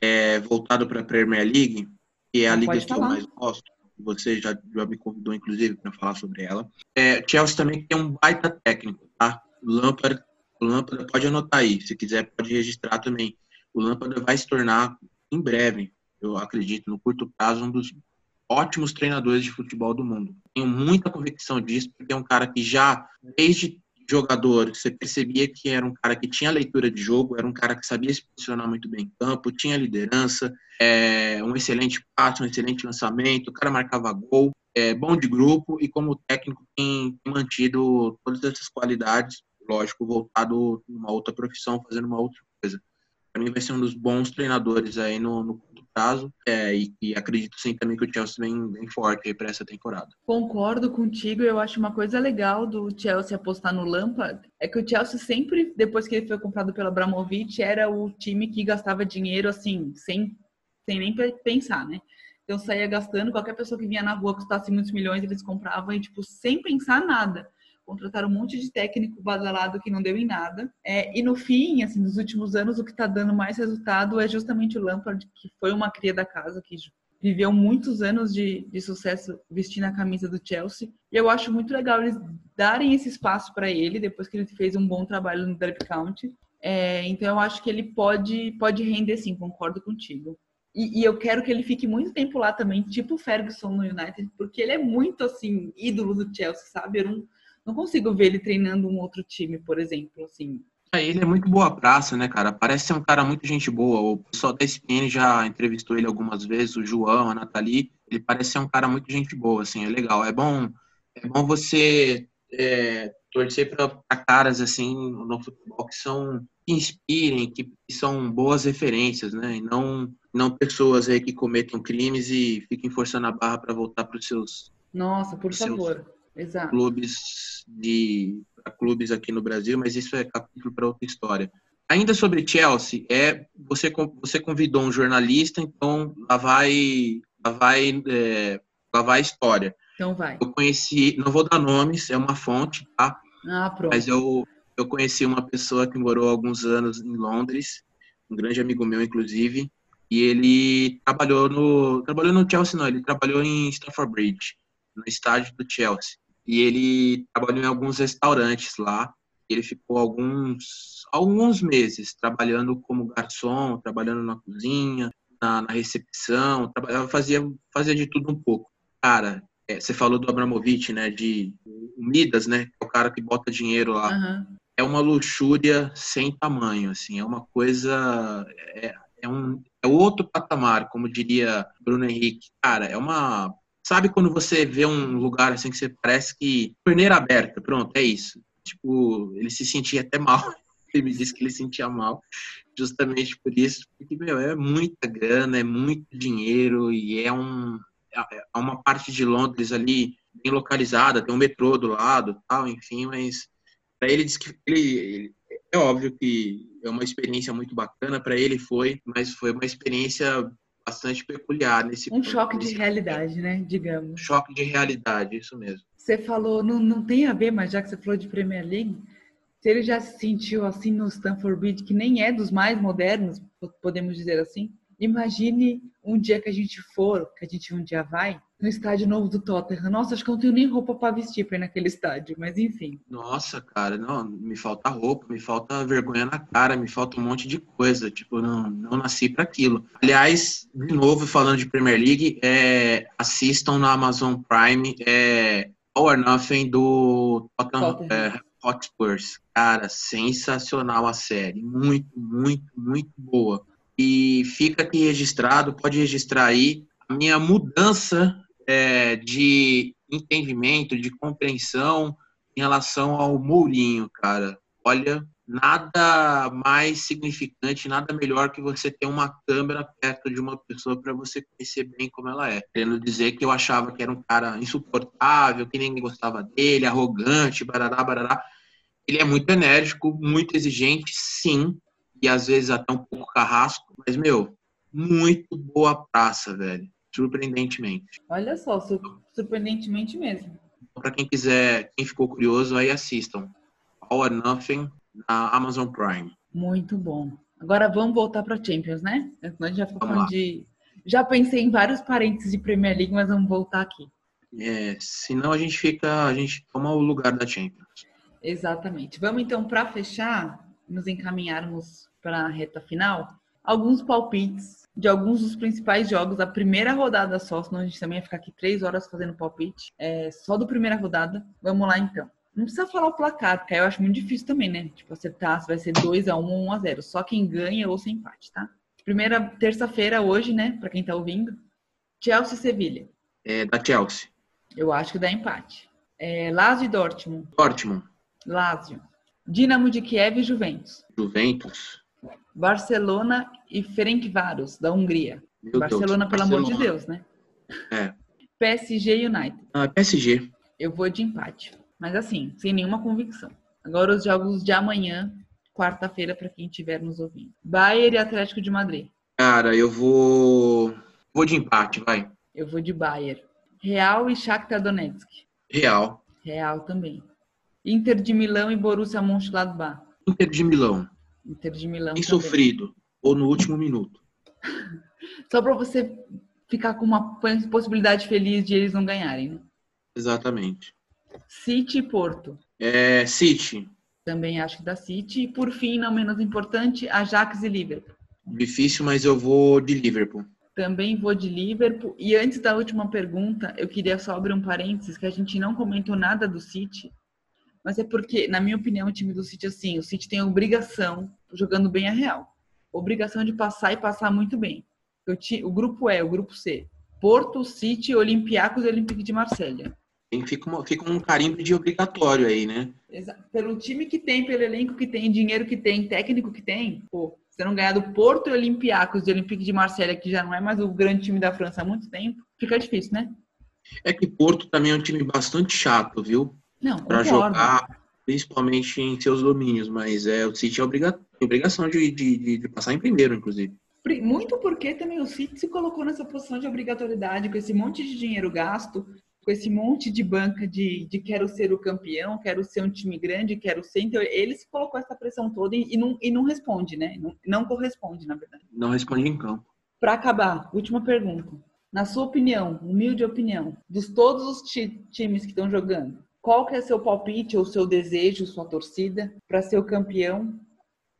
é, voltado para a Premier League, que é a Não liga que eu mais gosto. Você já, já me convidou, inclusive, para falar sobre ela. É, Chelsea também tem um baita técnico, tá? O Lampard, o Lampard, pode anotar aí, se quiser pode registrar também. O Lampard vai se tornar, em breve, eu acredito, no curto prazo, um dos ótimos treinadores de futebol do mundo. Tenho muita convicção disso, porque é um cara que já, desde jogador, você percebia que era um cara que tinha leitura de jogo, era um cara que sabia se posicionar muito bem em campo, tinha liderança, é, um excelente passe, um excelente lançamento, o cara marcava gol, é, bom de grupo e como técnico tem mantido todas essas qualidades, lógico, voltado numa outra profissão, fazendo uma outra. Para mim vai ser um dos bons treinadores aí no, no. É, e, e, acredito sim também que o Chelsea vem bem forte aí para essa temporada. Concordo contigo. Eu acho uma coisa legal do Chelsea apostar no Lampard é que o Chelsea sempre, depois que ele foi comprado pela Abramovich, era o time que gastava dinheiro assim, sem, sem nem pensar, né? Então saía gastando, qualquer pessoa que vinha na rua custasse muitos milhões, eles compravam e, tipo, sem pensar nada contrataram um monte de técnico badalado que não deu em nada. É, e no fim, assim, nos últimos anos, o que está dando mais resultado é justamente o Lampard, que foi uma cria da casa, que viveu muitos anos de, de sucesso vestindo a camisa do Chelsea. E eu acho muito legal eles darem esse espaço para ele, depois que ele fez um bom trabalho no Derby County. É, então eu acho que ele pode, pode render sim, concordo contigo. E, e, eu quero que ele fique muito tempo lá também, tipo o Ferguson no United, porque ele é muito assim, ídolo do Chelsea, sabe? Eu não, não consigo ver ele treinando um outro time, por exemplo, assim. É, ele é muito boa praça, né, cara? Parece ser um cara muito gente boa. O pessoal da ESPN já entrevistou ele algumas vezes, o João, a Nathalie. Ele parece ser um cara muito gente boa, assim, é legal. É bom, é bom você é, torcer para caras, assim, no futebol que são que inspirem, que são boas referências, né? E não, não pessoas aí que cometam crimes e fiquem forçando a barra para voltar para os seus. Nossa, por favor. Seus Exato. clubes de clubes aqui no Brasil, mas isso é capítulo para outra história. Ainda sobre Chelsea, é você você convidou um jornalista, então lá vai lá vai é, lá vai a história. Então vai. Eu conheci, não vou dar nomes, é uma fonte, tá? Ah, pronto. Mas eu eu conheci uma pessoa que morou alguns anos em Londres, um grande amigo meu inclusive, e ele trabalhou no trabalhou no Chelsea não, ele trabalhou em Stamford Bridge, no estádio do Chelsea e ele trabalhou em alguns restaurantes lá. Ele ficou alguns alguns meses trabalhando como garçom, trabalhando na cozinha, na, na recepção, trabalhava, fazia fazia de tudo um pouco. Cara, é, você falou do Abramovich, né? De Midas, né? É o cara que bota dinheiro lá. Uhum. É uma luxúria sem tamanho, assim. É uma coisa é, é um é outro patamar, como diria Bruno Henrique. Cara, é uma Sabe quando você vê um lugar assim que você parece que torneira aberta, pronto, é isso. Tipo, ele se sentia até mal. Ele me disse que ele sentia mal, justamente por isso, porque meu, é muita grana, é muito dinheiro e é um é, é uma parte de Londres ali bem localizada, tem um metrô do lado, tal, enfim, mas para ele diz que ele, ele, é óbvio que é uma experiência muito bacana para ele foi, mas foi uma experiência bastante peculiar nesse Um choque de realidade, né? Digamos. Choque de realidade, isso mesmo. Você falou, não, não tem a ver, mas já que você falou de Premier League, se ele já se sentiu assim no Stanford Bridge, que nem é dos mais modernos, podemos dizer assim, imagine um dia que a gente for, que a gente um dia vai, no estádio novo do Tottenham. Nossa, acho que eu não tenho nem roupa para vestir para ir naquele estádio, mas enfim. Nossa, cara, não, me falta roupa, me falta vergonha na cara, me falta um monte de coisa. Tipo, não, não nasci para aquilo. Aliás, de novo, falando de Premier League, é, assistam na Amazon Prime é, All or Nothing do Tottenham, Tottenham. É, Hotspurs. Cara, sensacional a série. Muito, muito, muito boa. E fica aqui registrado, pode registrar aí a minha mudança é, de entendimento, de compreensão em relação ao Mourinho, cara. Olha, nada mais significante, nada melhor que você ter uma câmera perto de uma pessoa para você conhecer bem como ela é. Querendo dizer que eu achava que era um cara insuportável, que ninguém gostava dele, arrogante, barará, barará. Ele é muito enérgico, muito exigente, sim, e às vezes até um pouco carrasco, mas, meu, muito boa praça, velho surpreendentemente. Olha só, surpreendentemente mesmo. Para quem quiser, quem ficou curioso, aí assistam. All or Nothing na Amazon Prime. Muito bom. Agora vamos voltar para Champions, né? Nós já falando de. Já pensei em vários parênteses de Premier League, mas vamos voltar aqui. É, senão a gente fica, a gente toma o lugar da Champions. Exatamente. Vamos então para fechar, nos encaminharmos para a reta final, alguns palpites de alguns dos principais jogos da primeira rodada só, senão a gente também ia ficar aqui três horas fazendo palpite. É, só do primeira rodada. Vamos lá então. Não precisa falar o placar, porque aí eu acho muito difícil também, né? Tipo, acertar se vai ser 2x1 ou 1x0. Só quem ganha ou sem empate, tá? Primeira terça-feira hoje, né? Pra quem tá ouvindo. Chelsea e Sevilha. É da Chelsea. Eu acho que dá empate. É, Lazio e Dortmund. Dortmund. Lazio. Dinamo de Kiev e Juventus. Juventus. Barcelona e Ferencváros, da Hungria. Meu Barcelona, Deus, pelo amor de Barcelona. Deus, né? É. PSG e United. Ah, PSG. Eu vou de empate. Mas assim, sem nenhuma convicção. Agora os jogos de amanhã, quarta-feira, para quem estiver nos ouvindo. Bayern e Atlético de Madrid. Cara, eu vou. Vou de empate, vai. Eu vou de Bayern. Real e Shakhtar Donetsk. Real. Real também. Inter de Milão e Borussia Mönchengladbach. Inter de Milão. Inter de Milão também. sofrido. Ou no último minuto. Só para você ficar com uma possibilidade feliz de eles não ganharem. Né? Exatamente. City e Porto. É, City. Também acho que da City. E por fim, não menos importante, Ajax e Liverpool. Difícil, mas eu vou de Liverpool. Também vou de Liverpool. E antes da última pergunta, eu queria só abrir um parênteses que a gente não comentou nada do City. Mas é porque, na minha opinião, o time do City, assim, o City tem obrigação, jogando bem a real, obrigação de passar e passar muito bem. O, ti- o grupo E, o grupo C, Porto, City, Olympiacos e Olympique de Marselha. Fica, uma- fica um carimbo de obrigatório aí, né? Exa- Pelo time que tem, pelo elenco que tem, dinheiro que tem, técnico que tem, pô, você não ganhar do Porto e Olympiacos e Olympique de Marselha, que já não é mais o grande time da França há muito tempo, fica difícil, né? É que Porto também é um time bastante chato, viu? Não, Pra concordo. jogar, principalmente em seus domínios. Mas é, o City é obriga- obrigação de, de, de- de passar em primeiro, inclusive. Muito porque também o City se colocou nessa posição de obrigatoriedade, com esse monte de dinheiro gasto, com esse monte de banca de, de quero ser o campeão, quero ser um time grande, quero ser. Então, ele se colocou essa pressão toda e, e não, e não responde, né? Não, não corresponde, na verdade. Não responde em campo. Para acabar, última pergunta. Na sua opinião, humilde opinião, dos todos os ti- times que estão jogando, qual que é seu palpite ou seu desejo, sua torcida para ser o campeão?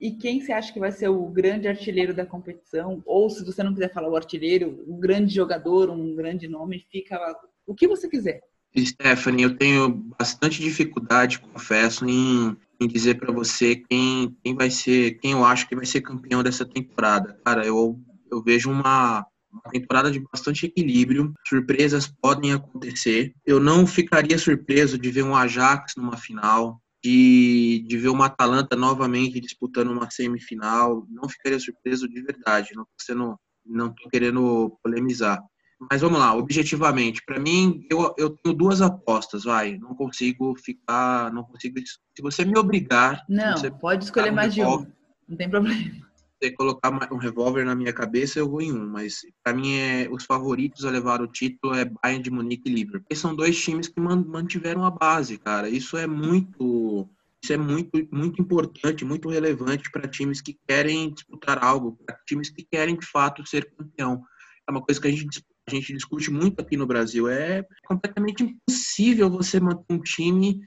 E quem você acha que vai ser o grande artilheiro da competição? Ou se você não quiser falar o artilheiro, um grande jogador, um grande nome, fica o que você quiser. Stephanie, eu tenho bastante dificuldade, confesso, em, em dizer para você quem, quem vai ser, quem eu acho que vai ser campeão dessa temporada. Cara, eu, eu vejo uma, uma temporada de bastante equilíbrio. Surpresas podem acontecer. Eu não ficaria surpreso de ver um Ajax numa final, de, de ver uma Atalanta novamente disputando uma semifinal. Não ficaria surpreso de verdade. Não tô sendo, não tô querendo polemizar. Mas vamos lá, objetivamente, para mim, eu, eu tenho duas apostas, vai. Não consigo ficar, não consigo. Se você me obrigar, Não, pode escolher mais de um. Não tem problema. Você colocar um revólver na minha cabeça, eu vou em um. Mas para mim, é, os favoritos a levar o título é Bayern de Munique e Liverpool. Porque são dois times que man- mantiveram a base, cara. Isso é muito. Isso é muito, muito importante, muito relevante para times que querem disputar algo, para times que querem de fato ser campeão. É uma coisa que a gente, a gente discute muito aqui no Brasil. É completamente impossível você manter um time,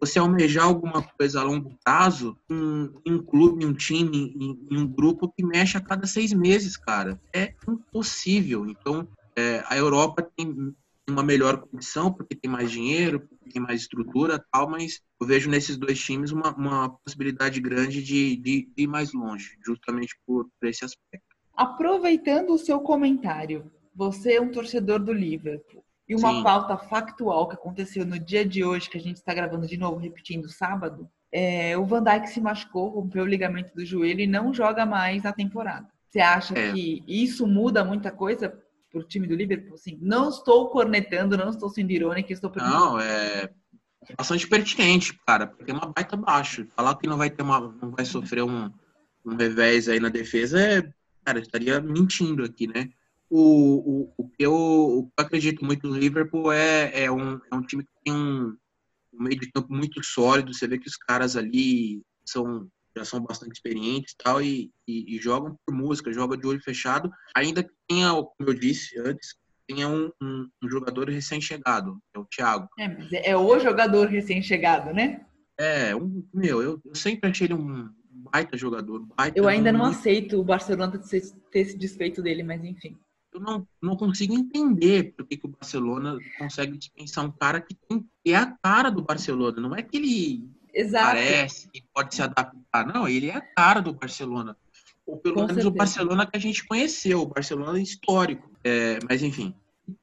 você almejar alguma coisa a longo prazo em um clube, um time, em, em um grupo que mexe a cada seis meses, cara. É impossível. Então, é, a Europa tem uma melhor condição porque tem mais dinheiro, tem mais estrutura tal, mas eu vejo nesses dois times uma, uma possibilidade grande de, de ir mais longe, justamente por, por esse aspecto. Aproveitando o seu comentário, você é um torcedor do Liverpool. E uma Sim. pauta factual que aconteceu no dia de hoje, que a gente está gravando de novo, repetindo sábado, é, o Van Dijk se machucou, rompeu o ligamento do joelho e não joga mais na temporada. Você acha É. que isso muda muita coisa pro time do Liverpool? Sim. Não estou cornetando, não estou sendo irônica, estou perguntando. Não, é bastante pertinente, cara, porque é uma baita baixa. Falar que não vai ter uma, não vai sofrer um, um revés aí na defesa é, cara, estaria mentindo aqui, né? O, o, o, que eu, o que eu acredito muito no Liverpool é, é, um, é um time que tem um, um meio de campo muito sólido. Você vê que os caras ali são já são bastante experientes e tal, e, e, e jogam por música, jogam de olho fechado, ainda que tenha, como eu disse antes, tenha um, um, um jogador recém-chegado, é o Thiago. É, é é o jogador recém-chegado, né? É, um, meu, eu, eu sempre achei ele um baita jogador. Baita Eu ainda não muito- aceito o Barcelona ter ter se desfeito dele, mas enfim. Eu não, não consigo entender por que, o Barcelona consegue dispensar um cara que tem, é a cara do Barcelona. Não é que ele Exato. parece que pode se adaptar. Não, ele é a cara do Barcelona. Ou pelo Com menos certeza. o Barcelona que a gente conheceu, o Barcelona histórico. É, mas enfim,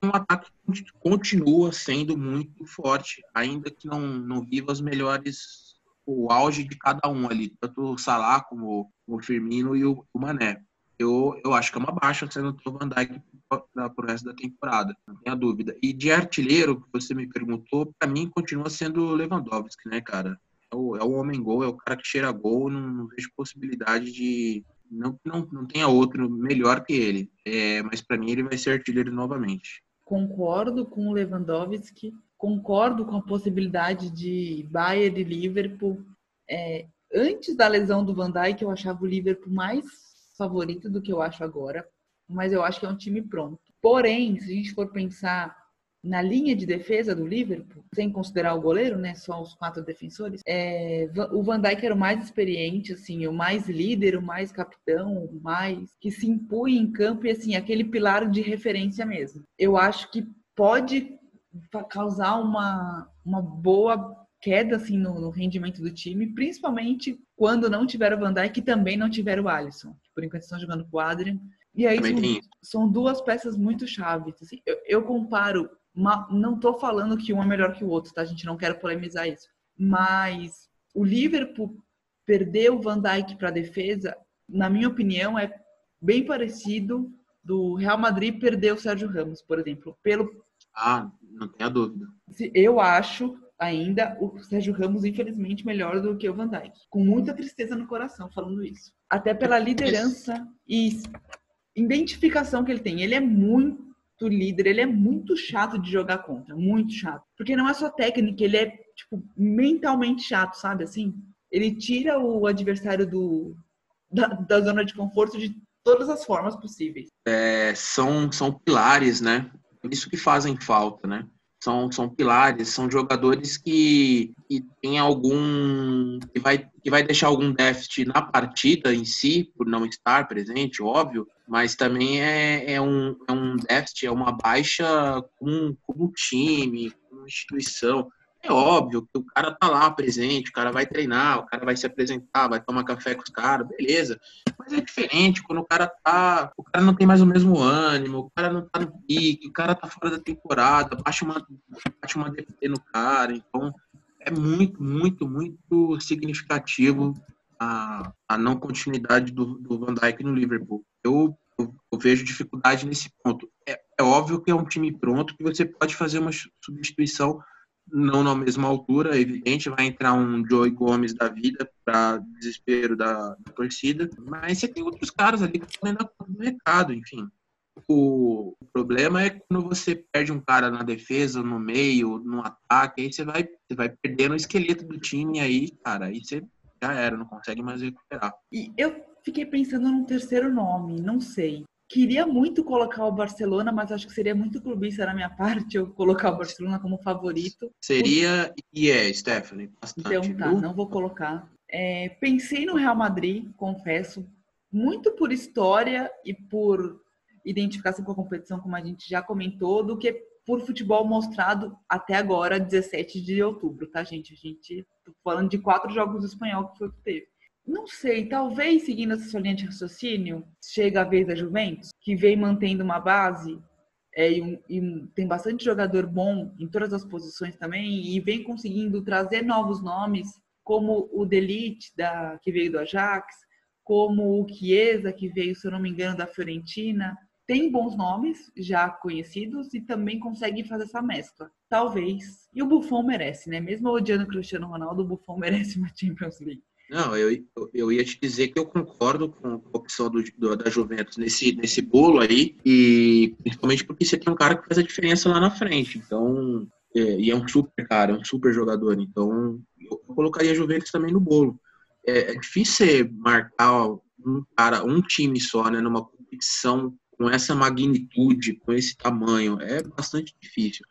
um ataque que continua sendo muito forte, ainda que não, não viva as melhores o auge de cada um ali, tanto o Salah como o Firmino e o Mané. Eu, eu acho que é uma baixa sendo o Van Dijk para o resto da temporada, não tenha dúvida. E de artilheiro, que você me perguntou, para mim continua sendo o Lewandowski, né, cara? É o, é o homem gol, é o cara que cheira gol, não, não vejo possibilidade de. Não, não, não tenha outro melhor que ele, é, mas para mim ele vai ser artilheiro novamente. Concordo com o Lewandowski, concordo com a possibilidade de Bayern e Liverpool. É, antes da lesão do Van Dijk, eu achava o Liverpool mais favorito do que eu acho agora, mas eu acho que é um time pronto. Porém, se a gente for pensar na linha de defesa do Liverpool, sem considerar o goleiro, né, só os quatro defensores, é, o Van Dijk era o mais experiente, assim, o mais líder, o mais capitão, o mais que se impunha em campo e assim aquele pilar de referência mesmo. Eu acho que pode causar uma, uma boa queda assim no, no, rendimento do time, principalmente quando não tiver o Van Dijk e também não tiver o Alisson. Por enquanto estão jogando com o Adrian. E aí são, são, duas peças muito chaves. Assim, eu, eu, comparo, uma, não estou falando que um é melhor que o outro, tá? A gente não quer polemizar isso. Mas o Liverpool perder o Van Dijk para a defesa, na minha opinião, é bem parecido do Real Madrid perder o Sérgio Ramos, por exemplo, pelo ah, não tenha dúvida. Eu acho ainda o Sérgio Ramos, infelizmente, melhor do que o Van Dijk. Com muita tristeza no coração falando isso. Até pela liderança e identificação que ele tem. Ele é muito líder, ele é muito chato de jogar contra, muito chato. Porque não é só técnica, ele é, tipo, mentalmente chato, sabe assim? Ele tira o adversário do, da, da zona de conforto de todas as formas possíveis. É, são, são pilares, né? Isso que fazem falta, né? São, são pilares, são jogadores que, que tem algum. Que vai, que vai deixar algum déficit na partida em si, por não estar presente, óbvio, mas também é, é, um, é um déficit, é uma baixa com, com o time, com a instituição. É óbvio que o cara tá lá presente, o cara vai treinar, o cara vai se apresentar, vai tomar café com os caras, beleza. Mas é diferente quando o cara tá. O cara não tem mais o mesmo ânimo, o cara não tá no pique, o cara tá fora da temporada, baixa uma, baixa uma DP no cara. Então é muito, muito, muito significativo a, a não continuidade do, do Van Dijk no Liverpool. Eu, eu, eu vejo dificuldade nesse ponto. É, é óbvio que é um time pronto que você pode fazer uma substituição não na mesma altura, evidente, vai entrar um Joey Gomes da vida para desespero da, da, torcida, mas você tem outros caras ali que podem dar conta do enfim. O problema é quando você perde um cara na defesa, no meio, no ataque, aí você vai, você vai perdendo o esqueleto do time aí, cara, aí você já era, não consegue mais recuperar. E eu fiquei pensando num terceiro nome, não sei. Queria muito colocar o Barcelona, mas acho que seria muito clubista da minha parte eu colocar o Barcelona como favorito. Seria e é, Stephanie. Bastante, então tá, não vou colocar. É, pensei no Real Madrid, confesso, muito por história e por identificação com a competição, como a gente já comentou, do que por futebol mostrado até agora, 17 de outubro, tá, gente? A gente tô falando de quatro jogos do espanhol que foi o que teve. Não sei, talvez seguindo essa sua linha de raciocínio, chega a vez da Juventus, que vem mantendo uma base é, e, um, e, tem bastante jogador bom em todas as posições também e vem conseguindo trazer novos nomes, como o Delite, da, que veio do Ajax, como o Chiesa, que veio, se eu não me engano, da Fiorentina. Tem bons nomes já conhecidos e também consegue fazer essa mescla. Talvez. E o Buffon merece, né? Mesmo odiando o Cristiano Ronaldo, o Buffon merece uma Champions League. Não, eu, eu ia te dizer que eu concordo com a opção do, do, da Juventus nesse, nesse bolo aí, e principalmente porque você tem um cara que faz a diferença lá na frente. Então, é, e é um super cara, é um super jogador. Então, eu, colocaria a Juventus também no bolo. É, é difícil você marcar um cara, um time só, né, numa competição com essa magnitude, com esse tamanho. É bastante difícil.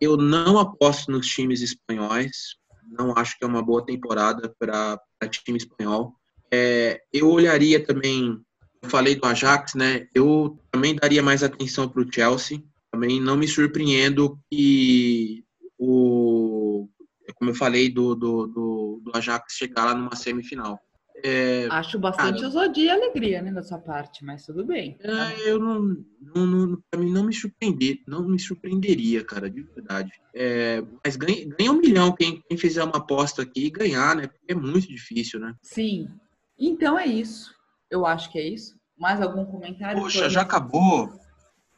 Eu não aposto nos times espanhóis, não acho que é uma boa temporada para time espanhol. É, eu olharia também, eu falei do Ajax, né? Eu também daria mais atenção para o Chelsea. Também não me surpreendo que o, como eu falei, do, do, do, do Ajax chegar lá numa semifinal. É, Acho bastante cara, ousadia e alegria, né, da sua parte, mas tudo bem. É, eu não, não, não para mim não me surpreender, não me surpreenderia, cara, de verdade. É, mas ganha, ganha um milhão quem, quem fizer uma aposta aqui e ganhar, né? Porque é muito difícil, né? Sim. Então é isso. Eu acho que é isso. Mais algum comentário? Poxa, já acabou.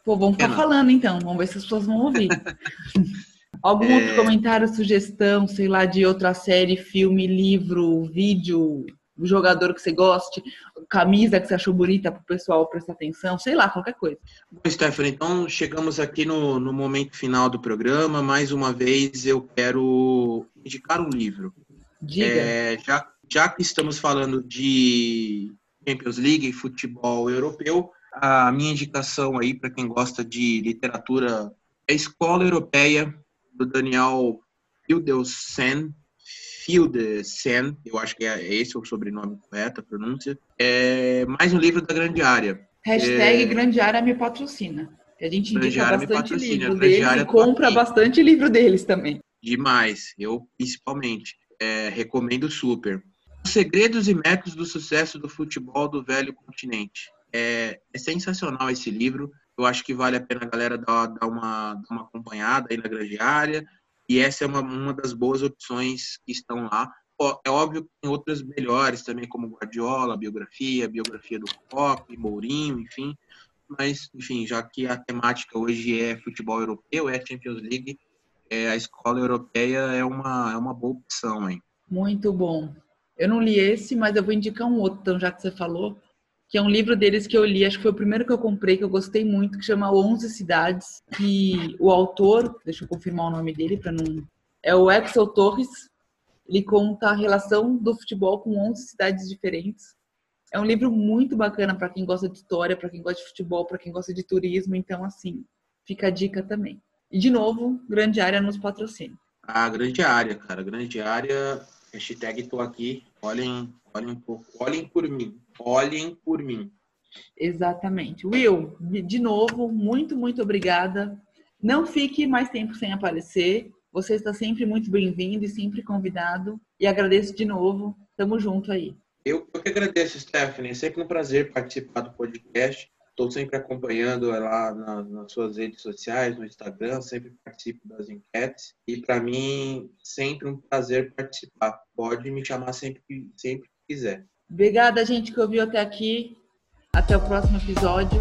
Pô, vamos ficar falando então. Vamos ver se as pessoas vão ouvir. Algum é... outro comentário, sugestão, sei lá, de outra série, filme, livro, vídeo, jogador que você goste, camisa que você achou bonita para o pessoal prestar atenção, sei lá, qualquer coisa. Bom, Stephanie, então chegamos aqui no, no momento final do programa. Mais uma vez eu quero indicar um livro. Diga. É, já, já que estamos falando de Champions League e futebol europeu, a minha indicação aí para quem gosta de literatura é a Escola Europeia do Daniel Fildelsen, Fildelsen, eu acho que é esse o sobrenome correto, a pronúncia. É mais um livro da Grande Área. Hashtag é... Grande Área me patrocina. A gente indica bastante livro deles e compra bastante livro deles também. Demais, eu principalmente. É, recomendo super. Os segredos e métodos do sucesso do futebol do velho continente. É, é sensacional esse livro. Eu acho que vale a pena a galera dar, dar, uma, dar uma acompanhada aí na grande área. E essa é uma, uma das boas opções que estão lá. É óbvio que tem outras melhores também, como Guardiola, biografia, biografia do Pop, Mourinho, enfim. Mas, enfim, já que a temática hoje é futebol europeu, é Champions League, é, a escola europeia é uma, é uma boa opção, hein? Muito bom. Eu não li esse, mas eu vou indicar um outro, então, já que você falou que é um livro deles que eu li, acho que foi o primeiro que eu comprei, que eu gostei muito, que chama Onze Cidades, que o autor, deixa eu confirmar o nome dele para não... É o Axel Torres, ele conta a relação do futebol com 11 cidades diferentes. É um livro muito bacana para quem gosta de história, para quem gosta de futebol, para quem gosta de turismo, então assim, fica a dica também. E de novo, Grande Área nos patrocina. Ah, Grande Área, cara, Grande Área, hashtag tô aqui, olhem, olhem um pouco, olhem por mim, olhem por mim. Exatamente. Will, de novo, muito, muito obrigada. Não fique mais tempo sem aparecer. Você está sempre muito bem-vindo e sempre convidado. E agradeço de novo. Tamo junto aí. Eu, eu que agradeço, Stephanie. É sempre um prazer participar do podcast. Estou sempre acompanhando lá na, nas suas redes sociais, no Instagram, sempre participo das enquetes. E para mim, sempre um prazer participar. Pode me chamar sempre, sempre que quiser. Obrigada, gente, que ouviu até aqui. Até o próximo episódio.